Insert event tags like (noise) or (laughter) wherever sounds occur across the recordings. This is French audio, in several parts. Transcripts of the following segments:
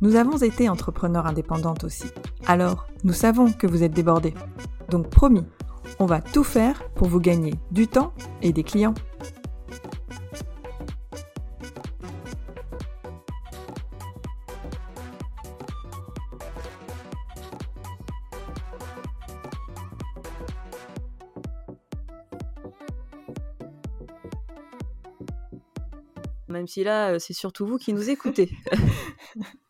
Nous avons été entrepreneurs indépendantes aussi. Alors, nous savons que vous êtes débordés. Donc promis, on va tout faire pour vous gagner du temps et des clients. Même si là, euh, c'est surtout vous qui nous écoutez. (laughs)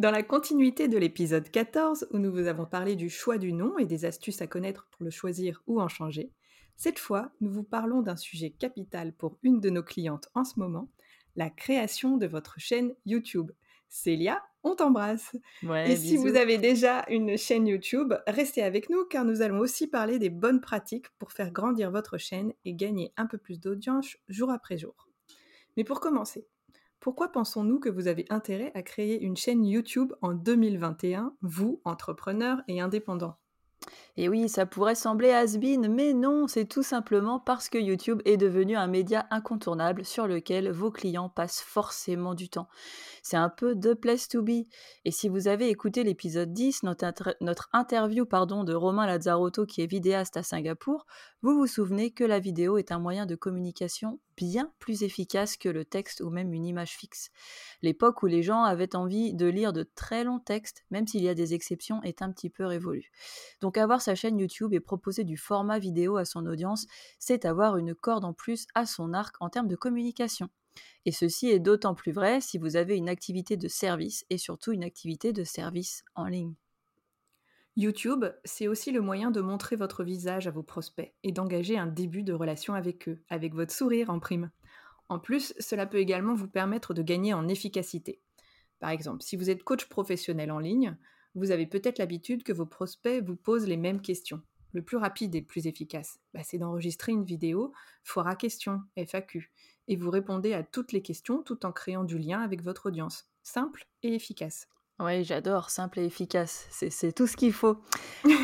Dans la continuité de l'épisode 14, où nous vous avons parlé du choix du nom et des astuces à connaître pour le choisir ou en changer, cette fois, nous vous parlons d'un sujet capital pour une de nos clientes en ce moment, la création de votre chaîne YouTube. Célia, on t'embrasse. et si vous avez déjà une chaîne YouTube, restez avec nous car nous allons aussi parler des bonnes pratiques pour faire grandir votre chaîne et gagner un peu plus d'audience jour après jour. Mais pour commencer, pourquoi pensons-nous que vous avez intérêt à créer une chaîne YouTube en 2021, vous, entrepreneur et indépendant? Et oui, ça pourrait sembler has-been, mais non, c'est tout simplement parce que YouTube est devenu un média incontournable sur lequel vos clients passent forcément du temps. C'est un peu the place to be. Et si vous avez écouté l'épisode 10, notre, interview pardon, de Romain Lazzarotto qui est vidéaste à Singapour, vous vous souvenez que la vidéo est un moyen de communication bien plus efficace que le texte ou même une image fixe. L'époque où les gens avaient envie de lire de très longs textes, même s'il y a des exceptions, est un petit peu révolue. Avoir sa chaîne YouTube et proposer du format vidéo à son audience, c'est avoir une corde en plus à son arc en termes de communication. Et ceci est d'autant plus vrai si vous avez une activité de service et surtout une activité de service en ligne. YouTube, c'est aussi le moyen de montrer votre visage à vos prospects et d'engager un début de relation avec eux, avec votre sourire en prime. En plus, cela peut également vous permettre de gagner en efficacité. Par exemple, si vous êtes coach professionnel en ligne, vous avez peut-être l'habitude que vos prospects vous posent les mêmes questions. Le plus rapide et le plus efficace, bah, c'est d'enregistrer une vidéo foire à questions, FAQ, et vous répondez à toutes les questions tout en créant du lien avec votre audience. Simple et efficace. Oui, j'adore, simple et efficace, c'est tout ce qu'il faut.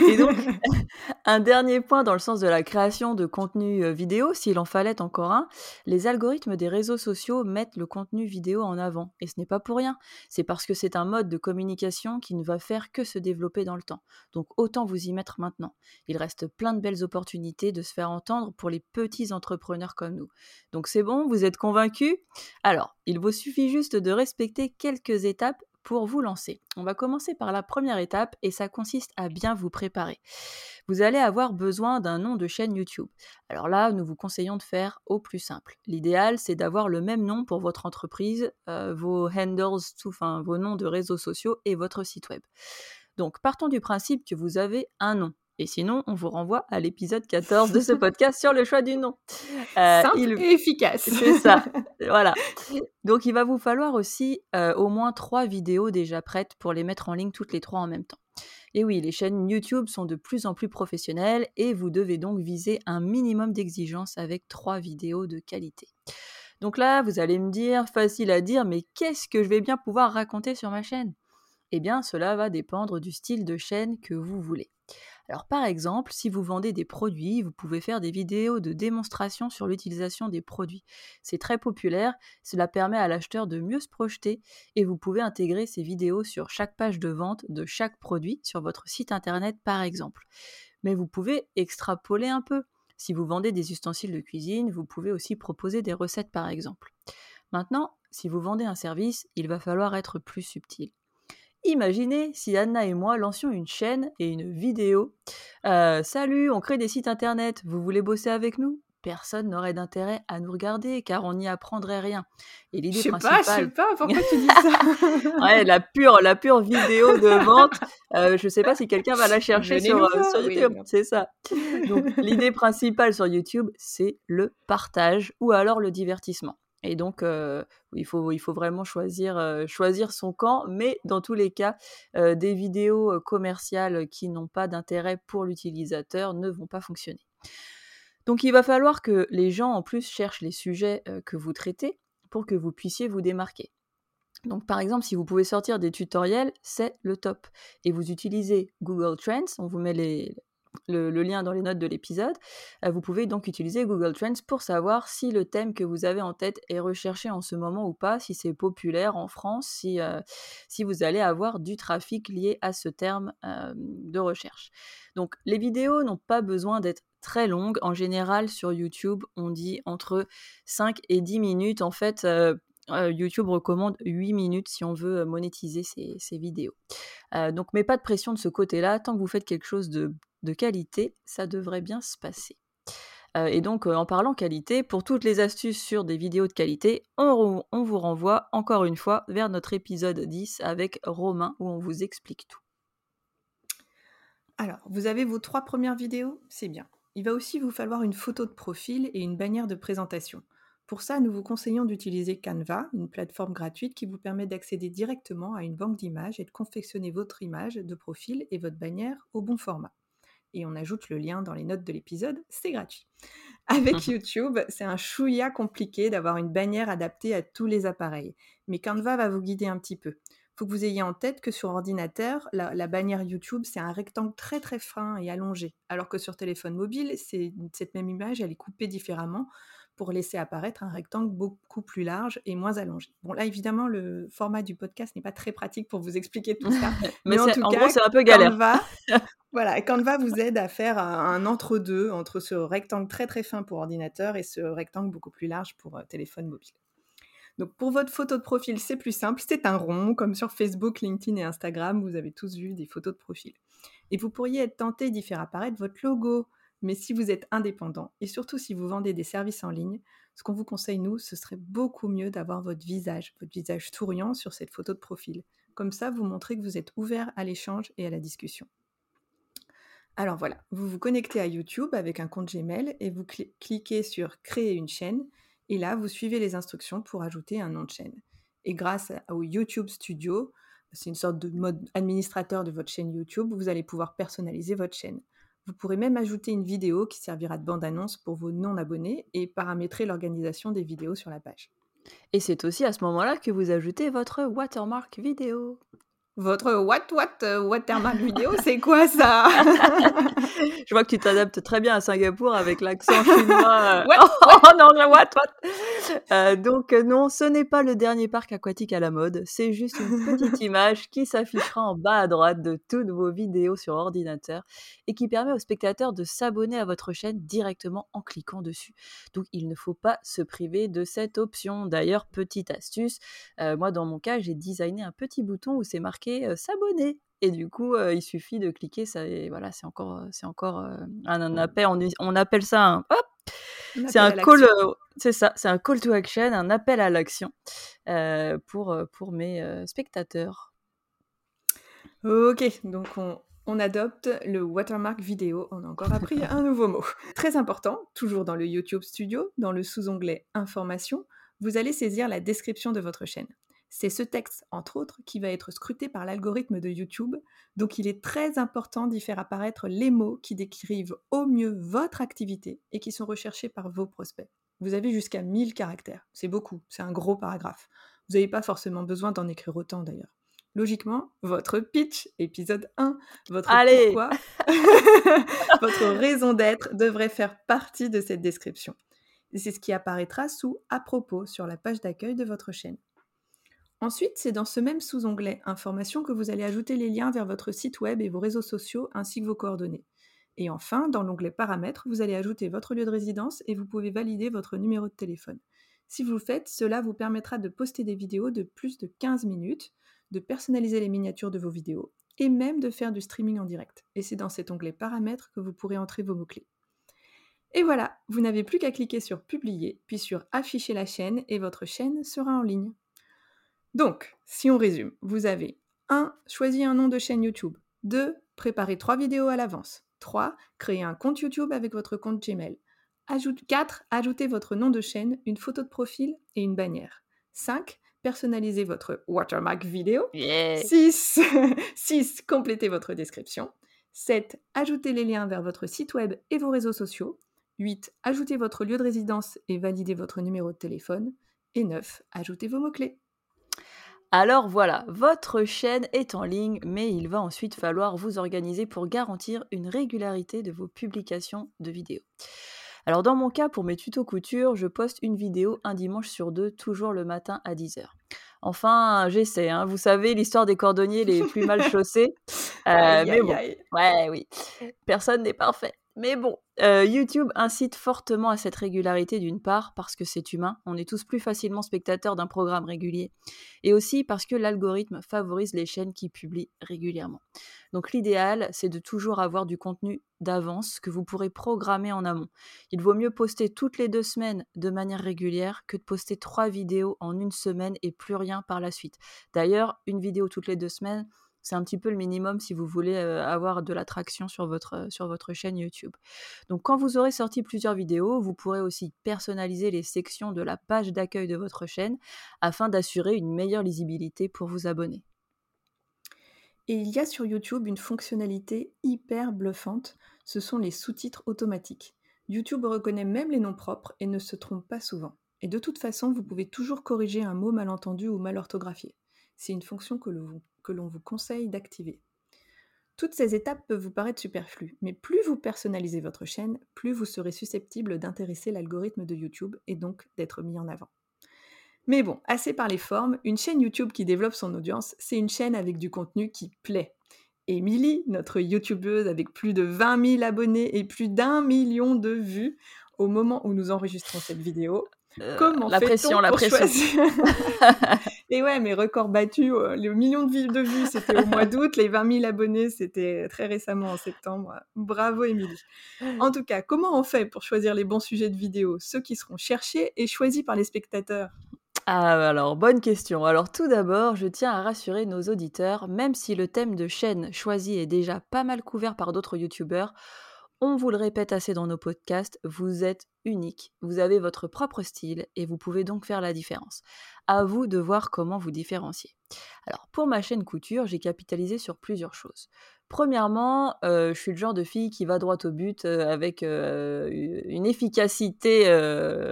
Et donc, (laughs) (laughs) un dernier point dans le sens de la création de contenu euh, vidéo, s'il en fallait encore un, les algorithmes des réseaux sociaux mettent le contenu vidéo en avant. Et ce n'est pas pour rien, c'est parce que c'est un mode de communication qui ne va faire que se développer dans le temps. Donc autant vous y mettre maintenant. Il reste plein de belles opportunités de se faire entendre pour les petits entrepreneurs comme nous. Donc c'est bon, vous êtes convaincus? Alors, il vous suffit juste de respecter quelques étapes pour vous lancer. On va commencer par la première étape et ça consiste à bien vous préparer. Vous allez avoir besoin d'un nom de chaîne YouTube. Alors là, nous vous conseillons de faire au plus simple. L'idéal, c'est d'avoir le même nom pour votre entreprise, euh, vos handles, enfin vos noms de réseaux sociaux et votre site web. Donc partons du principe que vous avez un nom. Et sinon, on vous renvoie à l'épisode 14 de ce (laughs) podcast sur le choix du nom. Euh, Simple et efficace. C'est ça. (laughs) voilà. Donc, il va vous falloir aussi euh, au moins trois vidéos déjà prêtes pour les mettre en ligne toutes les trois en même temps. Et oui, les chaînes YouTube sont de plus en plus professionnelles et vous devez donc viser un minimum d'exigence avec trois vidéos de qualité. Donc là, vous allez me dire, facile à dire, mais qu'est-ce que je vais bien pouvoir raconter sur ma chaîne? Eh bien, cela va dépendre du style de chaîne que vous voulez. Alors par exemple, si vous vendez des produits, vous pouvez faire des vidéos de démonstration sur l'utilisation des produits. C'est très populaire, cela permet à l'acheteur de mieux se projeter et vous pouvez intégrer ces vidéos sur chaque page de vente de chaque produit sur votre site internet par exemple. Mais vous pouvez extrapoler un peu. Si vous vendez des ustensiles de cuisine, vous pouvez aussi proposer des recettes par exemple. Maintenant, si vous vendez un service, il va falloir être plus subtil. Imaginez si Anna et moi lancions une chaîne et une vidéo. Euh, salut, on crée des sites internet, vous voulez bosser avec nous? Personne n'aurait d'intérêt à nous regarder car on n'y apprendrait rien. Et l'idée principale. Pas, je sais pas, pourquoi tu dis ça? (laughs) Ouais, la pure, la pure vidéo de vente. Euh, je sais pas si quelqu'un va la (laughs) chercher sur, euh, sur, YouTube. c'est ça. Donc l'idée principale sur YouTube, c'est le partage ou alors le divertissement. Et donc, il, faut, vraiment choisir son camp, mais dans tous les cas, des vidéos commerciales qui n'ont pas d'intérêt pour l'utilisateur ne vont pas fonctionner. Donc il va falloir que les gens en plus cherchent les sujets que vous traitez pour que vous puissiez vous démarquer. Donc par exemple, si vous pouvez sortir des tutoriels, c'est le top. Et vous utilisez Google Trends, on vous met les, le, lien dans les notes de l'épisode. Euh, vous pouvez donc utiliser Google Trends pour savoir si le thème que vous avez en tête est recherché en ce moment ou pas, si c'est populaire en France, si, euh, si vous allez avoir du trafic lié à ce terme euh, de recherche. Donc les vidéos n'ont pas besoin d'être très longues. En général, sur YouTube, on dit entre 5 et 10 minutes. En fait, YouTube recommande 8 minutes si on veut monétiser ces, vidéos. donc, mais pas de pression de ce côté-là. Tant que vous faites quelque chose de, de qualité, ça devrait bien se passer. et donc, en parlant qualité, pour toutes les astuces sur des vidéos de qualité, on, on, vous renvoie encore une fois vers notre épisode 10 avec Romain où on vous explique tout. Alors, vous avez vos trois premières vidéos, c'est bien. Il va aussi vous falloir une photo de profil et une bannière de présentation. Pour ça, nous vous conseillons d'utiliser Canva, une plateforme gratuite qui vous permet d'accéder directement à une banque d'images et de confectionner votre image de profil et votre bannière au bon format. Et on ajoute le lien dans les notes de l'épisode, c'est gratuit. Avec (laughs) YouTube, c'est un chouïa compliqué d'avoir une bannière adaptée à tous les appareils, mais Canva va vous guider un petit peu. Il faut que vous ayez en tête que sur ordinateur, la, la bannière YouTube, c'est un rectangle très très fin et allongé, alors que sur téléphone mobile, cette même image, elle est coupée différemment pour laisser apparaître un rectangle beaucoup plus large et moins allongé. Bon, là, évidemment, le format du podcast n'est pas très pratique pour vous expliquer tout ça. (laughs) mais, en tout cas, c'est un peu galère. Canva, (laughs) voilà, Canva vous aide à faire un, entre-deux entre ce rectangle très très fin pour ordinateur et ce rectangle beaucoup plus large pour euh, téléphone mobile. Donc pour votre photo de profil, c'est plus simple, c'est un rond, comme sur Facebook, LinkedIn et Instagram, vous avez tous vu des photos de profil. Et vous pourriez être tenté d'y faire apparaître votre logo, mais si vous êtes indépendant et surtout si vous vendez des services en ligne, ce qu'on vous conseille, nous, ce serait beaucoup mieux d'avoir votre visage, votre visage souriant sur cette photo de profil. Comme ça, vous montrez que vous êtes ouvert à l'échange et à la discussion. Alors voilà, vous vous connectez à YouTube avec un compte Gmail et vous cliquez sur Créer une chaîne. Et là, vous suivez les instructions pour ajouter un nom de chaîne. Et grâce au YouTube Studio, c'est une sorte de mode administrateur de votre chaîne YouTube, vous allez pouvoir personnaliser votre chaîne. Vous pourrez même ajouter une vidéo qui servira de bande-annonce pour vos non-abonnés et paramétrer l'organisation des vidéos sur la page. Et c'est aussi à ce moment-là que vous ajoutez votre watermark vidéo. Votre what what euh, watermark vidéo, c'est quoi ça? (laughs) Je vois que tu t'adaptes très bien à Singapour avec l'accent chinois. (laughs) Euh, (laughs) oh, non, what what? Euh, Donc non, ce n'est pas le dernier parc aquatique à la mode, c'est juste une petite image qui s'affichera en bas à droite de toutes vos vidéos sur ordinateur et qui permet aux spectateurs de s'abonner à votre chaîne directement en cliquant dessus. Donc il ne faut pas se priver de cette option. D'ailleurs, petite astuce, moi dans mon cas, j'ai designé un petit bouton où c'est marqué s'abonner. Et du coup, il suffit de cliquer. Ça, et voilà, c'est encore, c'est encore un, appel. On, appelle ça un hop. C'est un call, c'est ça, c'est un call to action, un appel à l'action pour, pour mes spectateurs. Ok, donc on, on adopte le watermark vidéo. On a encore appris un (laughs) nouveau mot. Très important, toujours dans le YouTube Studio, dans le sous-onglet Information, vous allez saisir la description de votre chaîne. C'est ce texte, entre autres, qui va être scruté par l'algorithme de YouTube, donc il est très important d'y faire apparaître les mots qui décrivent au mieux votre activité et qui sont recherchés par vos prospects. Vous avez jusqu'à 1000 caractères, c'est beaucoup, c'est un gros paragraphe. Vous n'avez pas forcément besoin d'en écrire autant d'ailleurs. Logiquement, votre pitch, épisode 1, votre Allez (laughs) pourquoi, (laughs) votre raison d'être devrait faire partie de cette description. c'est ce qui apparaîtra sous à propos sur la page d'accueil de votre chaîne. Ensuite, c'est dans ce même sous-onglet Informations que vous allez ajouter les liens vers votre site web et vos réseaux sociaux ainsi que vos coordonnées. Et enfin, dans l'onglet Paramètres, vous allez ajouter votre lieu de résidence et vous pouvez valider votre numéro de téléphone. Si vous le faites, cela vous permettra de poster des vidéos de plus de 15 minutes, de personnaliser les miniatures de vos vidéos et même de faire du streaming en direct. Et c'est dans cet onglet Paramètres que vous pourrez entrer vos mots-clés. Et voilà, vous n'avez plus qu'à cliquer sur Publier, puis sur Afficher la chaîne et votre chaîne sera en ligne. Donc, si on résume, vous avez 1. Choisi un nom de chaîne YouTube. 2. Préparer 3 vidéos à l'avance. 3. Créer un compte YouTube avec votre compte Gmail. Ajoute 4. Ajoutez votre nom de chaîne, une photo de profil et une bannière. 5. Personnalisez votre watermark vidéo. 6. 6. (laughs) Complétez votre description. 7. Ajoutez les liens vers votre site web et vos réseaux sociaux. 8. Ajoutez votre lieu de résidence et validez votre numéro de téléphone. Et 9. Ajoutez vos mots-clés. Alors voilà, votre chaîne est en ligne, mais il va ensuite falloir vous organiser pour garantir une régularité de vos publications de vidéos. Alors dans mon cas, pour mes tutos couture, je poste une vidéo un dimanche sur deux, toujours le matin à 10h. Enfin, j'essaie, hein. vous savez, l'histoire des cordonniers les plus mal (laughs) chaussés. Euh, mais bon, ouais, oui, personne n'est parfait. Mais bon, euh, YouTube incite fortement à cette régularité d'une part parce que c'est humain, on est tous plus facilement spectateurs d'un programme régulier, et aussi parce que l'algorithme favorise les chaînes qui publient régulièrement. Donc l'idéal, c'est de toujours avoir du contenu d'avance que vous pourrez programmer en amont. Il vaut mieux poster toutes les deux semaines de manière régulière que de poster trois vidéos en une semaine et plus rien par la suite. D'ailleurs, une vidéo toutes les deux semaines, c'est un petit peu le minimum si vous voulez avoir de l'attraction sur votre, sur votre chaîne YouTube. Donc quand vous aurez sorti plusieurs vidéos, vous pourrez aussi personnaliser les sections de la page d'accueil de votre chaîne afin d'assurer une meilleure lisibilité pour vous abonner. Et il y a sur YouTube une fonctionnalité hyper bluffante, ce sont les sous-titres automatiques. YouTube reconnaît même les noms propres et ne se trompe pas souvent. Et de toute façon, vous pouvez toujours corriger un mot mal entendu ou mal orthographié. C'est une fonction que vous que l'on vous conseille d'activer. Toutes ces étapes peuvent vous paraître superflues, mais plus vous personnalisez votre chaîne, plus vous serez susceptible d'intéresser l'algorithme de YouTube et donc d'être mis en avant. Mais bon, assez par les formes, une chaîne YouTube qui développe son audience, c'est une chaîne avec du contenu qui plaît. Émilie, notre YouTubeuse avec plus de 20 000 abonnés et plus d'un million de vues, au moment où nous enregistrons cette vidéo, Comment la pression, la pression. et (laughs) ouais, mes records battus, euh, les millions de, vues, de vues, c'était au mois (laughs) d'août, les 20 000 abonnés, c'était très récemment en septembre. Bravo, Émilie. En tout cas, comment on fait pour choisir les bons sujets de vidéo, ceux qui seront cherchés et choisis par les spectateurs? Ah, alors, bonne question. Alors, tout d'abord, je tiens à rassurer nos auditeurs, même si le thème de chaîne choisi est déjà pas mal couvert par d'autres youtubeurs, on vous le répète assez dans nos podcasts, vous êtes unique, vous avez votre propre style et vous pouvez donc faire la différence. À vous de voir comment vous différencier. Alors pour ma chaîne couture, j'ai capitalisé sur plusieurs choses. Premièrement, euh, je suis le genre de fille qui va droit au but euh, avec euh, une efficacité,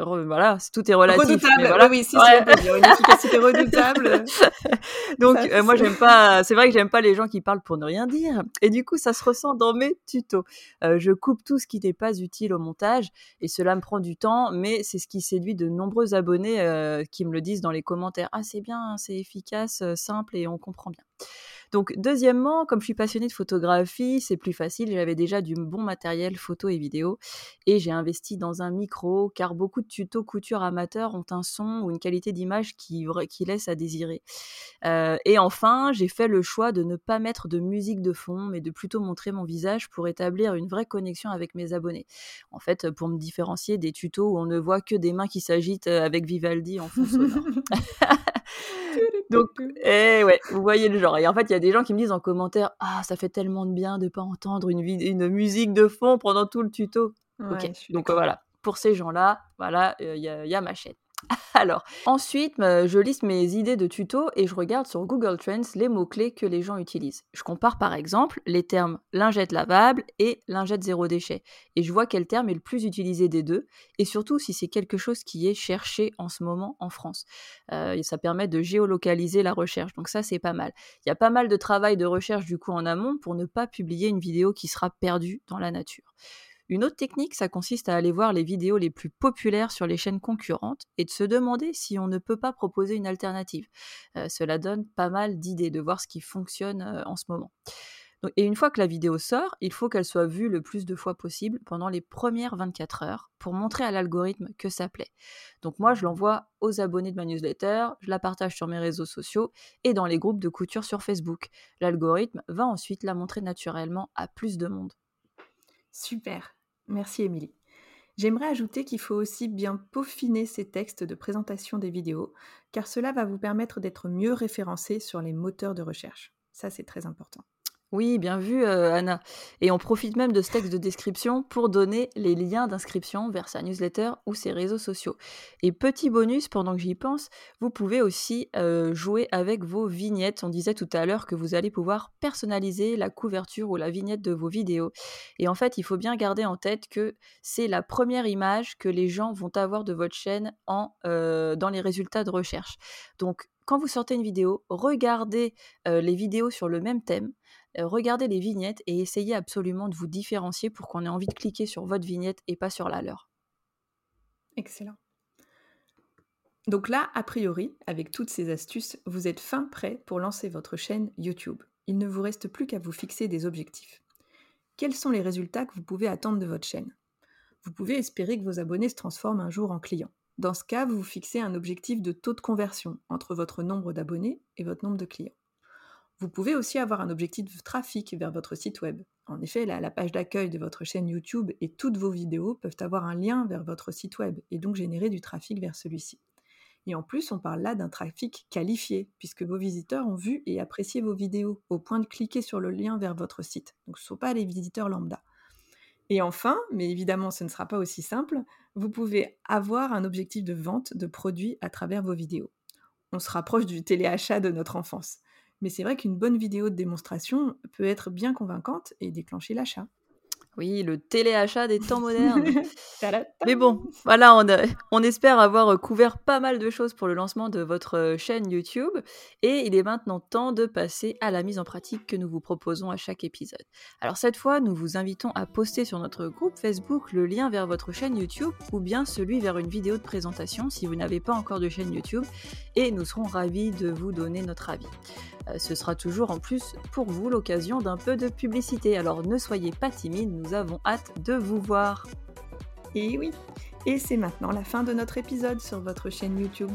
voilà, tout est relatif. Redoutable, oui, si, on peut dire, une efficacité redoutable. (laughs) Donc moi j'aime pas, c'est vrai que j'aime pas les gens qui parlent pour ne rien dire, et du coup ça se ressent dans mes tutos. je coupe tout ce qui n'est pas utile au montage, et cela me prend du temps, mais c'est ce qui séduit de nombreux abonnés qui me le disent dans les commentaires. Ah c'est bien, c'est efficace, simple et on comprend bien. Donc, deuxièmement, comme je suis passionnée de photographie, c'est plus facile. J'avais déjà du bon matériel photo et vidéo et j'ai investi dans un micro car beaucoup de tutos couture amateurs ont un son ou une qualité d'image qui, qui laisse à désirer. Euh, et enfin, j'ai fait le choix de ne pas mettre de musique de fond, mais de plutôt montrer mon visage pour établir une vraie connexion avec mes abonnés. En fait, pour me différencier des tutos où on ne voit que des mains qui s'agitent euh, avec Vivaldi en fond sonore. (laughs) (laughs) Donc, eh ouais, vous voyez le genre. Et en fait, il y a des gens qui me disent en commentaire Ah, ça fait tellement de bien de pas entendre une, une musique de fond pendant tout le tuto. ok, donc voilà. Pour ces gens-là, voilà, il y, y, a ma chaîne. (laughs) Alors, ensuite, je liste mes idées de tutos et je regarde sur Google Trends les mots-clés que les gens utilisent. Je compare par exemple les termes lingette lavable et lingette zéro déchet. Et je vois quel terme est le plus utilisé des deux et surtout si c'est quelque chose qui est cherché en ce moment en France. Euh, ça permet de géolocaliser la recherche. Donc ça, c'est pas mal. Il y a pas mal de travail de recherche du coup en amont pour ne pas publier une vidéo qui sera perdue dans la nature. Une autre technique, ça consiste à aller voir les vidéos les plus populaires sur les chaînes concurrentes et de se demander si on ne peut pas proposer une alternative. Euh, cela donne pas mal d'idées de voir ce qui fonctionne euh, en ce moment. et une fois que la vidéo sort, il faut qu'elle soit vue le plus de fois possible pendant les premières 24 heures pour montrer à l'algorithme que ça plaît. Donc moi, je l'envoie aux abonnés de ma newsletter, je la partage sur mes réseaux sociaux et dans les groupes de couture sur Facebook. L'algorithme va ensuite la montrer naturellement à plus de monde. Super, merci Émilie. J'aimerais ajouter qu'il faut aussi bien peaufiner ces textes de présentation des vidéos, car cela va vous permettre d'être mieux référencé sur les moteurs de recherche. Ça, c'est très important. Oui, bien vu, euh, Anna. Et on profite même de ce texte de description pour donner les liens d'inscription vers sa newsletter ou ses réseaux sociaux. Et petit bonus, pendant que j'y pense, vous pouvez aussi euh, jouer avec vos vignettes. On disait tout à l'heure que vous allez pouvoir personnaliser la couverture ou la vignette de vos vidéos. Et en fait, il faut bien garder en tête que c'est la première image que les gens vont avoir de votre chaîne euh, dans les résultats de recherche. Donc, quand vous sortez une vidéo, regardez les vidéos sur le même thème regardez les vignettes et essayez absolument de vous différencier pour qu'on ait envie de cliquer sur votre vignette et pas sur la leur. Excellent. Donc là, a priori, avec toutes ces astuces, vous êtes fin prêt pour lancer votre chaîne YouTube. Il ne vous reste plus qu'à vous fixer des objectifs. Quels sont les résultats que vous pouvez attendre de votre chaîne? Vous pouvez espérer que vos abonnés se transforment un jour en clients. Dans ce cas, vous vous fixez un objectif de taux de conversion entre votre nombre d'abonnés et votre nombre de clients. Vous pouvez aussi avoir un objectif de trafic vers votre site web. En effet, la, page d'accueil de votre chaîne YouTube et toutes vos vidéos peuvent avoir un lien vers votre site web et donc générer du trafic vers celui-ci. Et en plus, on parle là d'un trafic qualifié, puisque vos visiteurs ont vu et apprécié vos vidéos au point de cliquer sur le lien vers votre site. Donc ce ne sont pas les visiteurs lambda. Et enfin, mais évidemment ce ne sera pas aussi simple, vous pouvez avoir un objectif de vente de produits à travers vos vidéos. On se rapproche du téléachat de notre enfance. Mais c'est vrai qu'une bonne vidéo de démonstration peut être bien convaincante et déclencher l'achat. Oui, le téléachat des temps modernes. (laughs) Mais bon, voilà, on, on, espère avoir couvert pas mal de choses pour le lancement de votre euh, chaîne YouTube. Et il est maintenant temps de passer à la mise en pratique que nous vous proposons à chaque épisode. Alors cette fois, nous vous invitons à poster sur notre groupe Facebook le lien vers votre chaîne YouTube ou bien celui vers une vidéo de présentation si vous n'avez pas encore de chaîne YouTube. Et nous serons ravis de vous donner notre avis. Euh, ce sera toujours en plus pour vous l'occasion d'un peu de publicité. Alors ne soyez pas timide, nous avons hâte de vous voir. Et oui, et c'est maintenant la fin de notre épisode sur votre chaîne YouTube.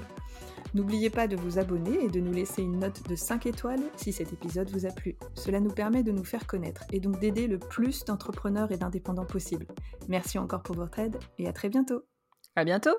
N'oubliez pas de vous abonner et de nous laisser une note de 5 étoiles si cet épisode vous a plu. Cela nous permet de nous faire connaître et donc d'aider le plus d'entrepreneurs et d'indépendants possible. Merci encore pour votre aide et à très bientôt. À bientôt.